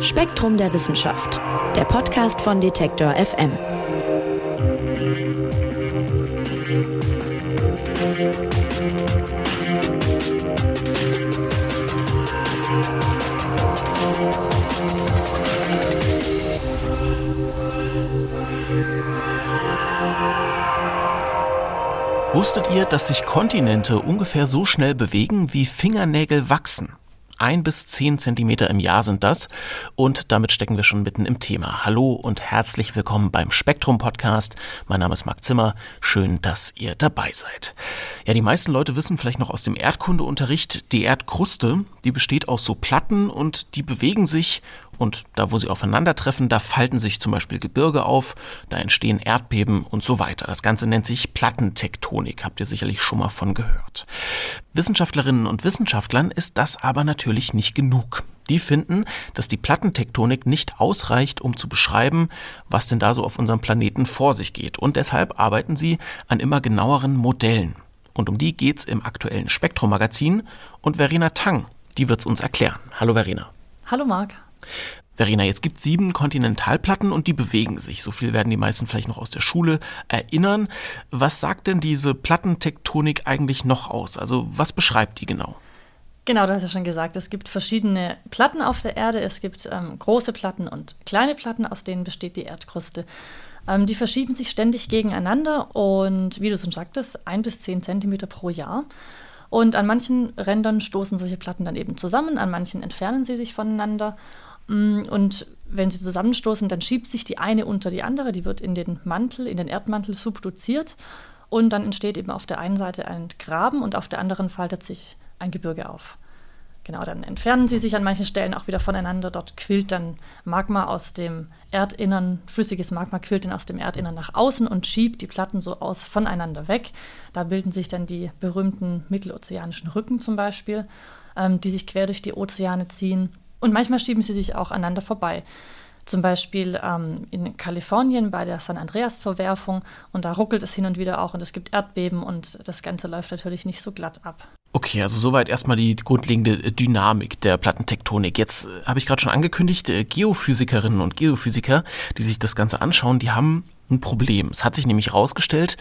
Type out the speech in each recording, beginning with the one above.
Spektrum der Wissenschaft, der Podcast von Detektor FM. Wusstet ihr, dass sich Kontinente ungefähr so schnell bewegen, wie Fingernägel wachsen? Ein bis zehn Zentimeter im Jahr sind das. Und damit stecken wir schon mitten im Thema. Hallo und herzlich willkommen beim Spektrum Podcast. Mein Name ist Marc Zimmer. Schön, dass ihr dabei seid. Ja, die meisten Leute wissen vielleicht noch aus dem Erdkundeunterricht, die Erdkruste, die besteht aus so Platten und die bewegen sich und da, wo sie aufeinandertreffen, da falten sich zum Beispiel Gebirge auf, da entstehen Erdbeben und so weiter. Das Ganze nennt sich Plattentektonik, habt ihr sicherlich schon mal von gehört. Wissenschaftlerinnen und Wissenschaftlern ist das aber natürlich nicht genug. Die finden, dass die Plattentektonik nicht ausreicht, um zu beschreiben, was denn da so auf unserem Planeten vor sich geht. Und deshalb arbeiten sie an immer genaueren Modellen. Und um die geht's im aktuellen Spektrum-Magazin. Und Verena Tang, die wird's uns erklären. Hallo Verena. Hallo Marc. Verena, jetzt gibt sieben Kontinentalplatten und die bewegen sich. So viel werden die meisten vielleicht noch aus der Schule erinnern. Was sagt denn diese Plattentektonik eigentlich noch aus? Also was beschreibt die genau? Genau, du hast ja schon gesagt, es gibt verschiedene Platten auf der Erde. Es gibt ähm, große Platten und kleine Platten, aus denen besteht die Erdkruste. Ähm, die verschieben sich ständig gegeneinander und wie du schon sagtest, ein bis zehn Zentimeter pro Jahr. Und an manchen Rändern stoßen solche Platten dann eben zusammen, an manchen entfernen sie sich voneinander. Mm, und wenn sie zusammenstoßen, dann schiebt sich die eine unter die andere, die wird in den Mantel, in den Erdmantel subduziert und dann entsteht eben auf der einen Seite ein Graben und auf der anderen faltet sich ein Gebirge auf. Genau, dann entfernen sie sich an manchen Stellen auch wieder voneinander. Dort quillt dann Magma aus dem Erdinnern, flüssiges Magma quillt dann aus dem Erdinnern nach außen und schiebt die Platten so aus voneinander weg. Da bilden sich dann die berühmten mittelozeanischen Rücken zum Beispiel, ähm, die sich quer durch die Ozeane ziehen. Und manchmal schieben sie sich auch aneinander vorbei. Zum Beispiel ähm, in Kalifornien bei der San Andreas-Verwerfung. Und da ruckelt es hin und wieder auch und es gibt Erdbeben und das Ganze läuft natürlich nicht so glatt ab. Okay, also soweit erstmal die grundlegende Dynamik der Plattentektonik. Jetzt äh, habe ich gerade schon angekündigt, äh, Geophysikerinnen und Geophysiker, die sich das Ganze anschauen, die haben ein Problem. Es hat sich nämlich herausgestellt,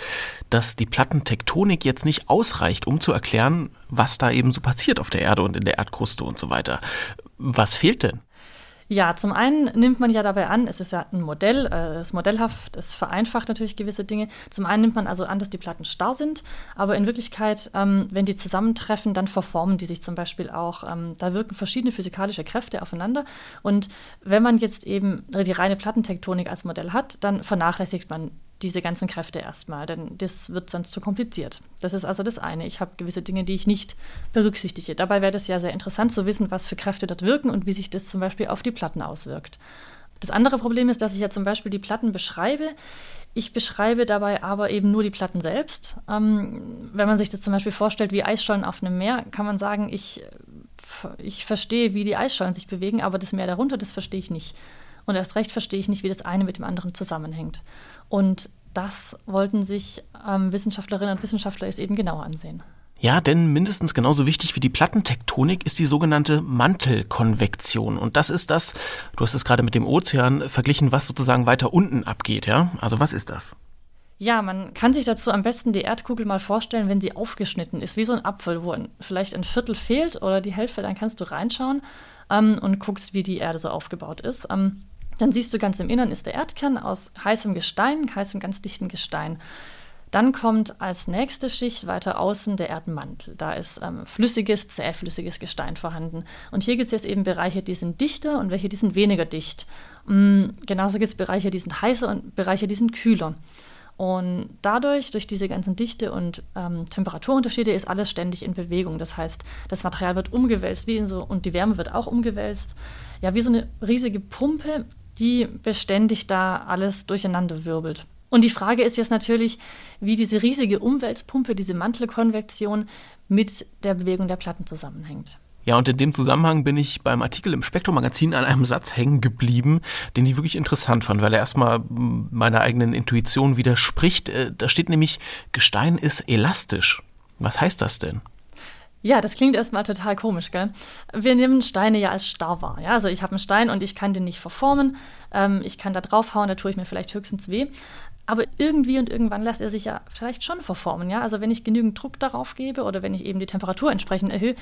dass die Plattentektonik jetzt nicht ausreicht, um zu erklären, was da eben so passiert auf der Erde und in der Erdkruste und so weiter. Was fehlt denn? Ja, zum einen nimmt man ja dabei an, es ist ja ein Modell, äh, es ist modellhaft, es vereinfacht natürlich gewisse Dinge. Zum einen nimmt man also an, dass die Platten starr sind, aber in Wirklichkeit, ähm, wenn die zusammentreffen, dann verformen die sich zum Beispiel auch. Ähm, da wirken verschiedene physikalische Kräfte aufeinander. Und wenn man jetzt eben die reine Plattentektonik als Modell hat, dann vernachlässigt man diese ganzen Kräfte erstmal, denn das wird sonst zu kompliziert. Das ist also das eine. Ich habe gewisse Dinge, die ich nicht berücksichtige. Dabei wäre das ja sehr interessant zu wissen, was für Kräfte dort wirken und wie sich das zum Beispiel auf die Platten auswirkt. Das andere Problem ist, dass ich ja zum Beispiel die Platten beschreibe. Ich beschreibe dabei aber eben nur die Platten selbst. Ähm, wenn man sich das zum Beispiel vorstellt wie Eisschollen auf einem Meer, kann man sagen, ich, ich verstehe, wie die Eisschollen sich bewegen, aber das Meer darunter, das verstehe ich nicht. Und erst recht verstehe ich nicht, wie das eine mit dem anderen zusammenhängt. Und das wollten sich ähm, Wissenschaftlerinnen und Wissenschaftler es eben genauer ansehen. Ja, denn mindestens genauso wichtig wie die Plattentektonik ist die sogenannte Mantelkonvektion. Und das ist das, du hast es gerade mit dem Ozean verglichen, was sozusagen weiter unten abgeht, ja? Also was ist das? Ja, man kann sich dazu am besten die Erdkugel mal vorstellen, wenn sie aufgeschnitten ist, wie so ein Apfel, wo vielleicht ein Viertel fehlt oder die Hälfte, dann kannst du reinschauen ähm, und guckst, wie die Erde so aufgebaut ist. Ähm, dann siehst du ganz im Innern ist der Erdkern aus heißem Gestein, heißem ganz dichten Gestein. Dann kommt als nächste Schicht weiter außen der Erdmantel. Da ist ähm, flüssiges, zähflüssiges Gestein vorhanden. Und hier gibt es jetzt eben Bereiche, die sind dichter und welche, die sind weniger dicht. Mhm, genauso gibt es Bereiche, die sind heißer und Bereiche, die sind kühler. Und dadurch, durch diese ganzen Dichte- und ähm, Temperaturunterschiede, ist alles ständig in Bewegung. Das heißt, das Material wird umgewälzt wie in so, und die Wärme wird auch umgewälzt. Ja, wie so eine riesige Pumpe, die beständig da alles durcheinander wirbelt. Und die Frage ist jetzt natürlich, wie diese riesige Umweltpumpe, diese Mantelkonvektion mit der Bewegung der Platten zusammenhängt. Ja, und in dem Zusammenhang bin ich beim Artikel im Spektrum-Magazin an einem Satz hängen geblieben, den ich wirklich interessant fand, weil er erstmal meiner eigenen Intuition widerspricht. Äh, da steht nämlich, Gestein ist elastisch. Was heißt das denn? Ja, das klingt erstmal total komisch, gell? Wir nehmen Steine ja als starr wahr. Ja? Also ich habe einen Stein und ich kann den nicht verformen. Ähm, ich kann da draufhauen, da tue ich mir vielleicht höchstens weh. Aber irgendwie und irgendwann lässt er sich ja vielleicht schon verformen. Ja? Also wenn ich genügend Druck darauf gebe oder wenn ich eben die Temperatur entsprechend erhöhe,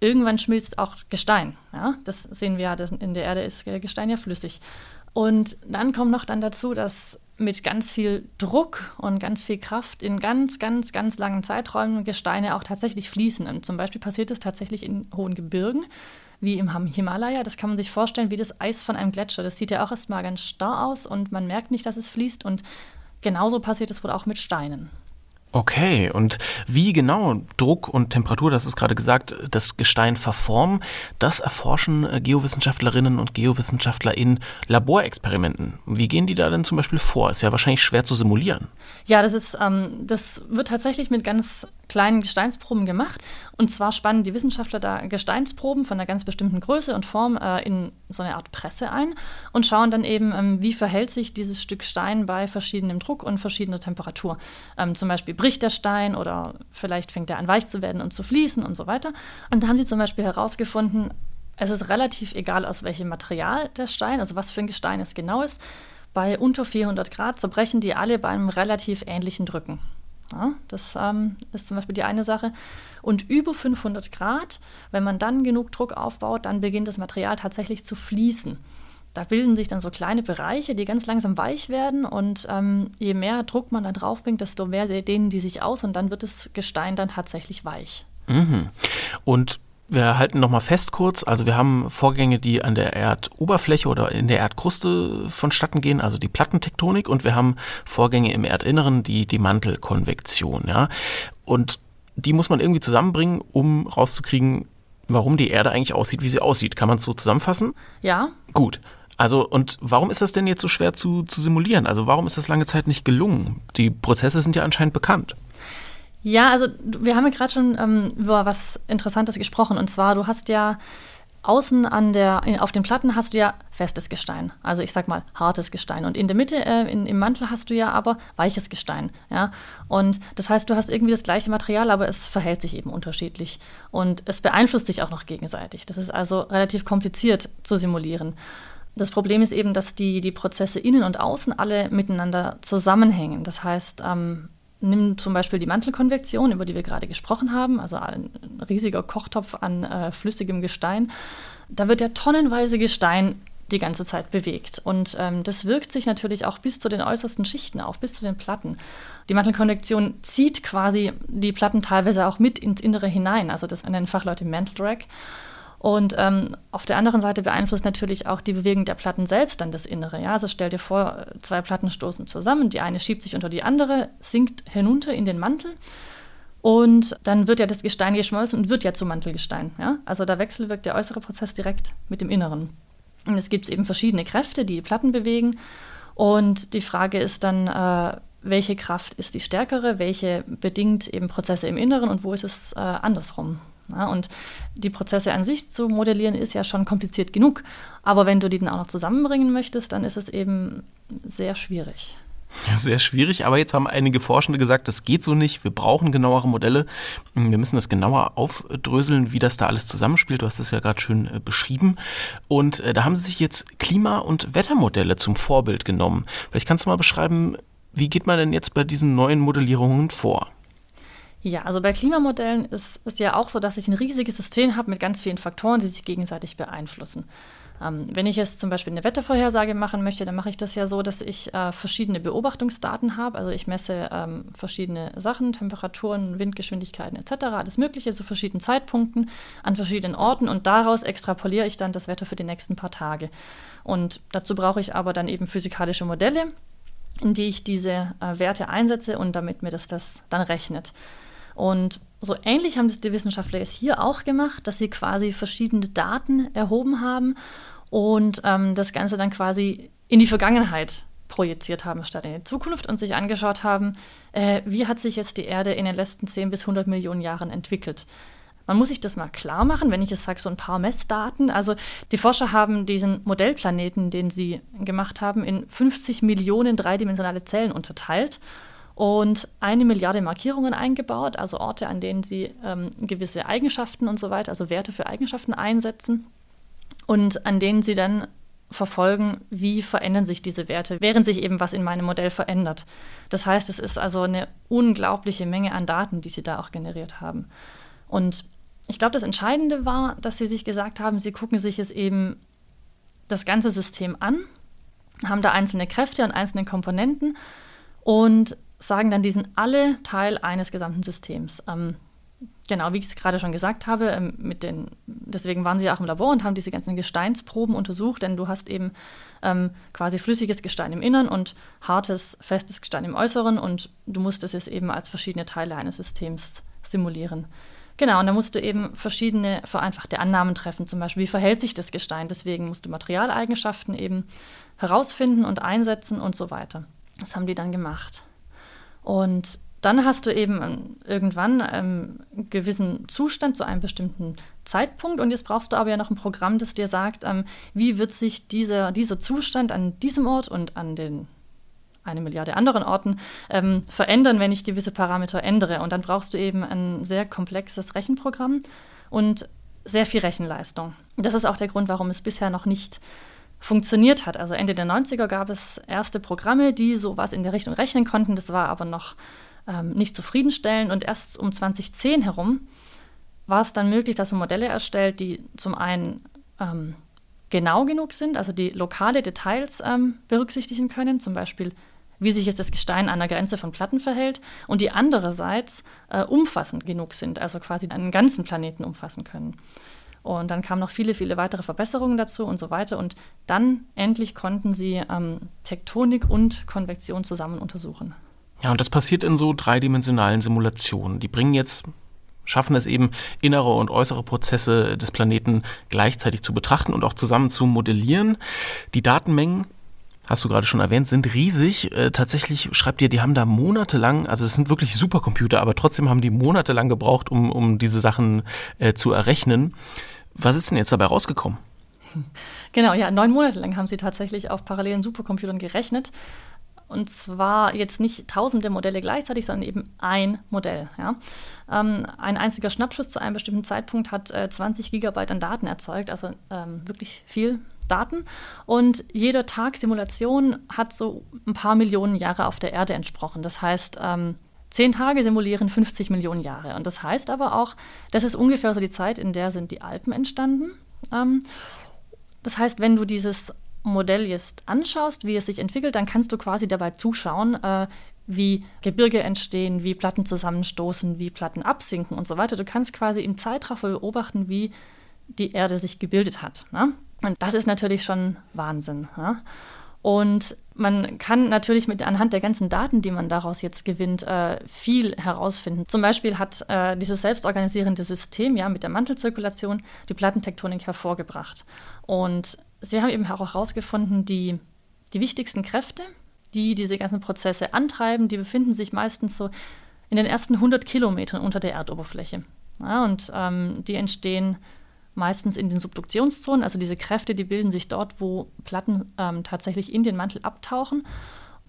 irgendwann schmilzt auch Gestein. Ja? Das sehen wir ja, in der Erde ist Gestein ja flüssig. Und dann kommt noch dann dazu, dass mit ganz viel Druck und ganz viel Kraft in ganz, ganz, ganz langen Zeiträumen Gesteine auch tatsächlich fließen. Und zum Beispiel passiert das tatsächlich in hohen Gebirgen, wie im Himalaya. Das kann man sich vorstellen wie das Eis von einem Gletscher. Das sieht ja auch erstmal ganz starr aus und man merkt nicht, dass es fließt. Und genauso passiert es wohl auch mit Steinen. Okay, und wie genau Druck und Temperatur, das ist gerade gesagt, das Gestein verformen, das erforschen äh, Geowissenschaftlerinnen und Geowissenschaftler in Laborexperimenten. Wie gehen die da denn zum Beispiel vor? Ist ja wahrscheinlich schwer zu simulieren. Ja, das ist, ähm, das wird tatsächlich mit ganz kleinen Gesteinsproben gemacht. Und zwar spannen die Wissenschaftler da Gesteinsproben von einer ganz bestimmten Größe und Form äh, in so eine Art Presse ein und schauen dann eben, ähm, wie verhält sich dieses Stück Stein bei verschiedenem Druck und verschiedener Temperatur. Ähm, zum Beispiel bricht der Stein oder vielleicht fängt er an weich zu werden und zu fließen und so weiter. Und da haben die zum Beispiel herausgefunden, es ist relativ egal, aus welchem Material der Stein, also was für ein Gestein es genau ist. Bei unter 400 Grad zerbrechen die alle bei einem relativ ähnlichen Drücken. Ja, das ähm, ist zum Beispiel die eine Sache. Und über 500 Grad, wenn man dann genug Druck aufbaut, dann beginnt das Material tatsächlich zu fließen. Da bilden sich dann so kleine Bereiche, die ganz langsam weich werden und ähm, je mehr Druck man da drauf bringt, desto mehr dehnen die sich aus und dann wird das Gestein dann tatsächlich weich. Mhm. Und wir halten nochmal fest kurz, also wir haben Vorgänge, die an der Erdoberfläche oder in der Erdkruste vonstatten gehen, also die Plattentektonik, und wir haben Vorgänge im Erdinneren, die, die Mantelkonvektion, ja. Und die muss man irgendwie zusammenbringen, um rauszukriegen, warum die Erde eigentlich aussieht, wie sie aussieht. Kann man es so zusammenfassen? Ja. Gut. Also, und warum ist das denn jetzt so schwer zu, zu simulieren? Also, warum ist das lange Zeit nicht gelungen? Die Prozesse sind ja anscheinend bekannt. Ja, also wir haben ja gerade schon ähm, über was Interessantes gesprochen. Und zwar, du hast ja außen an der, auf den Platten hast du ja festes Gestein, also ich sag mal hartes Gestein. Und in der Mitte, äh, in, im Mantel hast du ja aber weiches Gestein. Ja? Und das heißt, du hast irgendwie das gleiche Material, aber es verhält sich eben unterschiedlich. Und es beeinflusst sich auch noch gegenseitig. Das ist also relativ kompliziert zu simulieren. Das Problem ist eben, dass die, die Prozesse innen und außen alle miteinander zusammenhängen. Das heißt, ähm, Nimm zum Beispiel die Mantelkonvektion, über die wir gerade gesprochen haben, also ein riesiger Kochtopf an äh, flüssigem Gestein. Da wird ja tonnenweise Gestein die ganze Zeit bewegt. Und ähm, das wirkt sich natürlich auch bis zu den äußersten Schichten auf, bis zu den Platten. Die Mantelkonvektion zieht quasi die Platten teilweise auch mit ins Innere hinein. Also das nennen Fachleute Mantle Drag. Und ähm, auf der anderen Seite beeinflusst natürlich auch die Bewegung der Platten selbst dann das Innere. Ja? Also stell dir vor, zwei Platten stoßen zusammen, die eine schiebt sich unter die andere, sinkt hinunter in den Mantel. Und dann wird ja das Gestein geschmolzen und wird ja zu Mantelgestein. Ja? Also da wechselwirkt der äußere Prozess direkt mit dem Inneren. Und es gibt eben verschiedene Kräfte, die die Platten bewegen. Und die Frage ist dann, äh, welche Kraft ist die stärkere, welche bedingt eben Prozesse im Inneren und wo ist es äh, andersrum. Ja, und die Prozesse an sich zu modellieren ist ja schon kompliziert genug. Aber wenn du die dann auch noch zusammenbringen möchtest, dann ist es eben sehr schwierig. Sehr schwierig, aber jetzt haben einige Forschende gesagt, das geht so nicht. Wir brauchen genauere Modelle. Wir müssen das genauer aufdröseln, wie das da alles zusammenspielt. Du hast es ja gerade schön äh, beschrieben. Und äh, da haben sie sich jetzt Klima- und Wettermodelle zum Vorbild genommen. Vielleicht kannst du mal beschreiben, wie geht man denn jetzt bei diesen neuen Modellierungen vor? Ja, also bei Klimamodellen ist es ja auch so, dass ich ein riesiges System habe mit ganz vielen Faktoren, die sich gegenseitig beeinflussen. Ähm, wenn ich jetzt zum Beispiel eine Wettervorhersage machen möchte, dann mache ich das ja so, dass ich äh, verschiedene Beobachtungsdaten habe. Also ich messe ähm, verschiedene Sachen, Temperaturen, Windgeschwindigkeiten etc., alles Mögliche zu verschiedenen Zeitpunkten an verschiedenen Orten und daraus extrapoliere ich dann das Wetter für die nächsten paar Tage. Und dazu brauche ich aber dann eben physikalische Modelle, in die ich diese äh, Werte einsetze und damit mir das, das dann rechnet. Und so ähnlich haben das die Wissenschaftler jetzt hier auch gemacht, dass sie quasi verschiedene Daten erhoben haben und ähm, das Ganze dann quasi in die Vergangenheit projiziert haben statt in die Zukunft und sich angeschaut haben, äh, wie hat sich jetzt die Erde in den letzten 10 bis 100 Millionen Jahren entwickelt. Man muss sich das mal klar machen, wenn ich jetzt sage, so ein paar Messdaten. Also die Forscher haben diesen Modellplaneten, den sie gemacht haben, in 50 Millionen dreidimensionale Zellen unterteilt und eine Milliarde Markierungen eingebaut, also Orte, an denen sie ähm, gewisse Eigenschaften und so weiter, also Werte für Eigenschaften einsetzen und an denen sie dann verfolgen, wie verändern sich diese Werte, während sich eben was in meinem Modell verändert. Das heißt, es ist also eine unglaubliche Menge an Daten, die sie da auch generiert haben. Und ich glaube, das Entscheidende war, dass sie sich gesagt haben, sie gucken sich es eben das ganze System an, haben da einzelne Kräfte und einzelne Komponenten und sagen dann, die sind alle Teil eines gesamten Systems. Ähm, genau, wie ich es gerade schon gesagt habe, ähm, mit den, deswegen waren sie auch im Labor und haben diese ganzen Gesteinsproben untersucht, denn du hast eben ähm, quasi flüssiges Gestein im Innern und hartes, festes Gestein im Äußeren und du musstest es eben als verschiedene Teile eines Systems simulieren. Genau, und da musst du eben verschiedene vereinfachte Annahmen treffen, zum Beispiel, wie verhält sich das Gestein, deswegen musst du Materialeigenschaften eben herausfinden und einsetzen und so weiter. Das haben die dann gemacht. Und dann hast du eben irgendwann einen gewissen Zustand zu einem bestimmten Zeitpunkt und jetzt brauchst du aber ja noch ein Programm, das dir sagt, ähm, wie wird sich dieser, dieser Zustand an diesem Ort und an den eine Milliarde anderen Orten ähm, verändern, wenn ich gewisse Parameter ändere. Und dann brauchst du eben ein sehr komplexes Rechenprogramm und sehr viel Rechenleistung. Das ist auch der Grund, warum es bisher noch nicht funktioniert hat. Also Ende der 90er gab es erste Programme, die sowas in der Richtung rechnen konnten. Das war aber noch ähm, nicht zufriedenstellend. Und erst um 2010 herum war es dann möglich, dass man Modelle erstellt, die zum einen ähm, genau genug sind, also die lokale Details ähm, berücksichtigen können, zum Beispiel wie sich jetzt das Gestein an der Grenze von Platten verhält und die andererseits äh, umfassend genug sind, also quasi einen ganzen Planeten umfassen können. Und dann kamen noch viele, viele weitere Verbesserungen dazu und so weiter. Und dann endlich konnten sie ähm, Tektonik und Konvektion zusammen untersuchen. Ja, und das passiert in so dreidimensionalen Simulationen. Die bringen jetzt, schaffen es eben, innere und äußere Prozesse des Planeten gleichzeitig zu betrachten und auch zusammen zu modellieren. Die Datenmengen hast du gerade schon erwähnt, sind riesig. Äh, tatsächlich schreibt ihr, die haben da monatelang, also es sind wirklich Supercomputer, aber trotzdem haben die monatelang gebraucht, um, um diese Sachen äh, zu errechnen. Was ist denn jetzt dabei rausgekommen? Genau, ja, neun Monate lang haben sie tatsächlich auf parallelen Supercomputern gerechnet. Und zwar jetzt nicht tausende Modelle gleichzeitig, sondern eben ein Modell. Ja. Ähm, ein einziger Schnappschuss zu einem bestimmten Zeitpunkt hat äh, 20 Gigabyte an Daten erzeugt, also ähm, wirklich viel Daten. Und jeder Tag Simulation hat so ein paar Millionen Jahre auf der Erde entsprochen. Das heißt, ähm, Zehn Tage simulieren 50 Millionen Jahre. Und das heißt aber auch, das ist ungefähr so die Zeit, in der sind die Alpen entstanden. Ähm, das heißt, wenn du dieses Modell jetzt anschaust, wie es sich entwickelt, dann kannst du quasi dabei zuschauen, äh, wie Gebirge entstehen, wie Platten zusammenstoßen, wie Platten absinken und so weiter. Du kannst quasi im Zeitraffer beobachten, wie die Erde sich gebildet hat. Ne? Und das ist natürlich schon Wahnsinn. Ja? Und man kann natürlich mit anhand der ganzen Daten, die man daraus jetzt gewinnt, äh, viel herausfinden. Zum Beispiel hat äh, dieses selbstorganisierende System ja mit der Mantelzirkulation die Plattentektonik hervorgebracht. Und sie haben eben auch herausgefunden, die, die wichtigsten Kräfte, die diese ganzen Prozesse antreiben, die befinden sich meistens so in den ersten 100 Kilometern unter der Erdoberfläche. Ja, und ähm, die entstehen meistens in den Subduktionszonen, also diese Kräfte, die bilden sich dort, wo Platten ähm, tatsächlich in den Mantel abtauchen.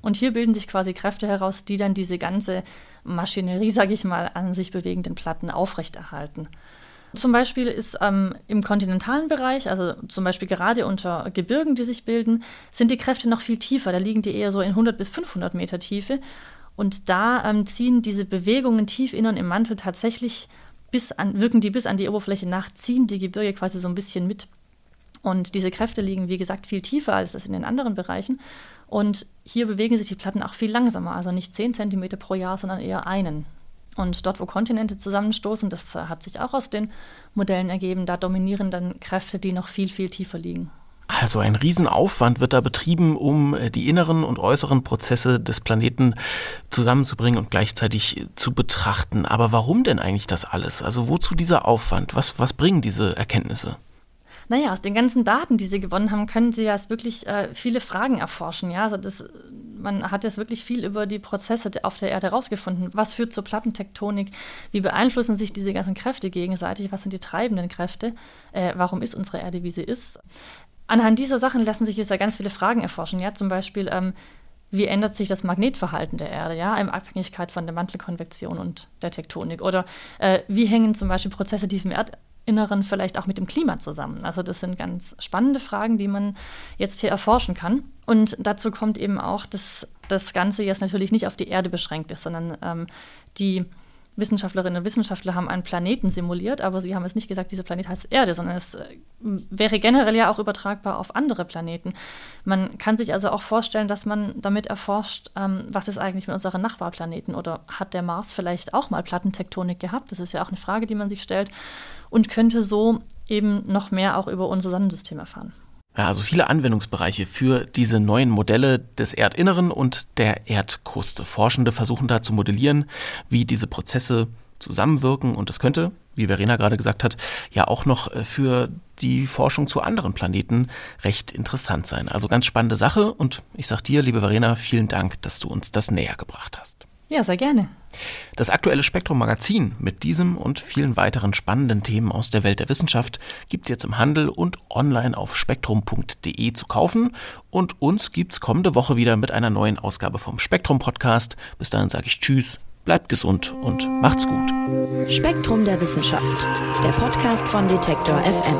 Und hier bilden sich quasi Kräfte heraus, die dann diese ganze Maschinerie, sage ich mal, an sich bewegenden Platten aufrechterhalten. Zum Beispiel ist ähm, im kontinentalen Bereich, also zum Beispiel gerade unter Gebirgen, die sich bilden, sind die Kräfte noch viel tiefer. Da liegen die eher so in 100 bis 500 Meter Tiefe. Und da ähm, ziehen diese Bewegungen tief innern im Mantel tatsächlich bis an, wirken die bis an die Oberfläche nach, ziehen die Gebirge quasi so ein bisschen mit. Und diese Kräfte liegen, wie gesagt, viel tiefer als das in den anderen Bereichen. Und hier bewegen sich die Platten auch viel langsamer, also nicht 10 cm pro Jahr, sondern eher einen. Und dort, wo Kontinente zusammenstoßen, das hat sich auch aus den Modellen ergeben, da dominieren dann Kräfte, die noch viel, viel tiefer liegen. Also ein Riesenaufwand wird da betrieben, um äh, die inneren und äußeren Prozesse des Planeten zusammenzubringen und gleichzeitig zu betrachten. Aber warum denn eigentlich das alles? Also wozu dieser Aufwand? Was, was bringen diese Erkenntnisse? Naja, aus den ganzen Daten, die sie gewonnen haben, können sie ja wirklich äh, viele Fragen erforschen. Ja? Also das, man hat jetzt wirklich viel über die Prozesse auf der Erde herausgefunden. Was führt zur Plattentektonik? Wie beeinflussen sich diese ganzen Kräfte gegenseitig? Was sind die treibenden Kräfte? Äh, warum ist unsere Erde, wie sie ist? Anhand dieser Sachen lassen sich jetzt ja ganz viele Fragen erforschen. Ja, zum Beispiel, ähm, wie ändert sich das Magnetverhalten der Erde, ja, in Abhängigkeit von der Mantelkonvektion und der Tektonik? Oder äh, wie hängen zum Beispiel Prozesse tief im Erdinneren vielleicht auch mit dem Klima zusammen? Also das sind ganz spannende Fragen, die man jetzt hier erforschen kann. Und dazu kommt eben auch, dass das Ganze jetzt natürlich nicht auf die Erde beschränkt ist, sondern ähm, die Wissenschaftlerinnen und Wissenschaftler haben einen Planeten simuliert, aber sie haben es nicht gesagt, dieser Planet heißt Erde, sondern es äh, wäre generell ja auch übertragbar auf andere Planeten. Man kann sich also auch vorstellen, dass man damit erforscht, ähm, was ist eigentlich mit unseren Nachbarplaneten oder hat der Mars vielleicht auch mal Plattentektonik gehabt? Das ist ja auch eine Frage, die man sich stellt und könnte so eben noch mehr auch über unser Sonnensystem erfahren. Ja, also viele Anwendungsbereiche für diese neuen Modelle des Erdinneren und der Erdkruste. Forschende versuchen da zu modellieren, wie diese Prozesse zusammenwirken und das könnte, wie Verena gerade gesagt hat, ja auch noch äh, für die Forschung zu anderen Planeten recht interessant sein. Also ganz spannende Sache und ich sage dir, liebe Verena, vielen Dank, dass du uns das näher gebracht hast. Ja, sehr gerne. Das aktuelle Spektrum Magazin mit diesem und vielen weiteren spannenden Themen aus der Welt der Wissenschaft gibt es jetzt im Handel und online auf spektrum.de zu kaufen. Und uns gibt es kommende Woche wieder mit einer neuen Ausgabe vom Spektrum Podcast. Bis dahin sage ich Tschüss, bleibt gesund und macht's gut. Spektrum der Wissenschaft, der Podcast von Detektor FM.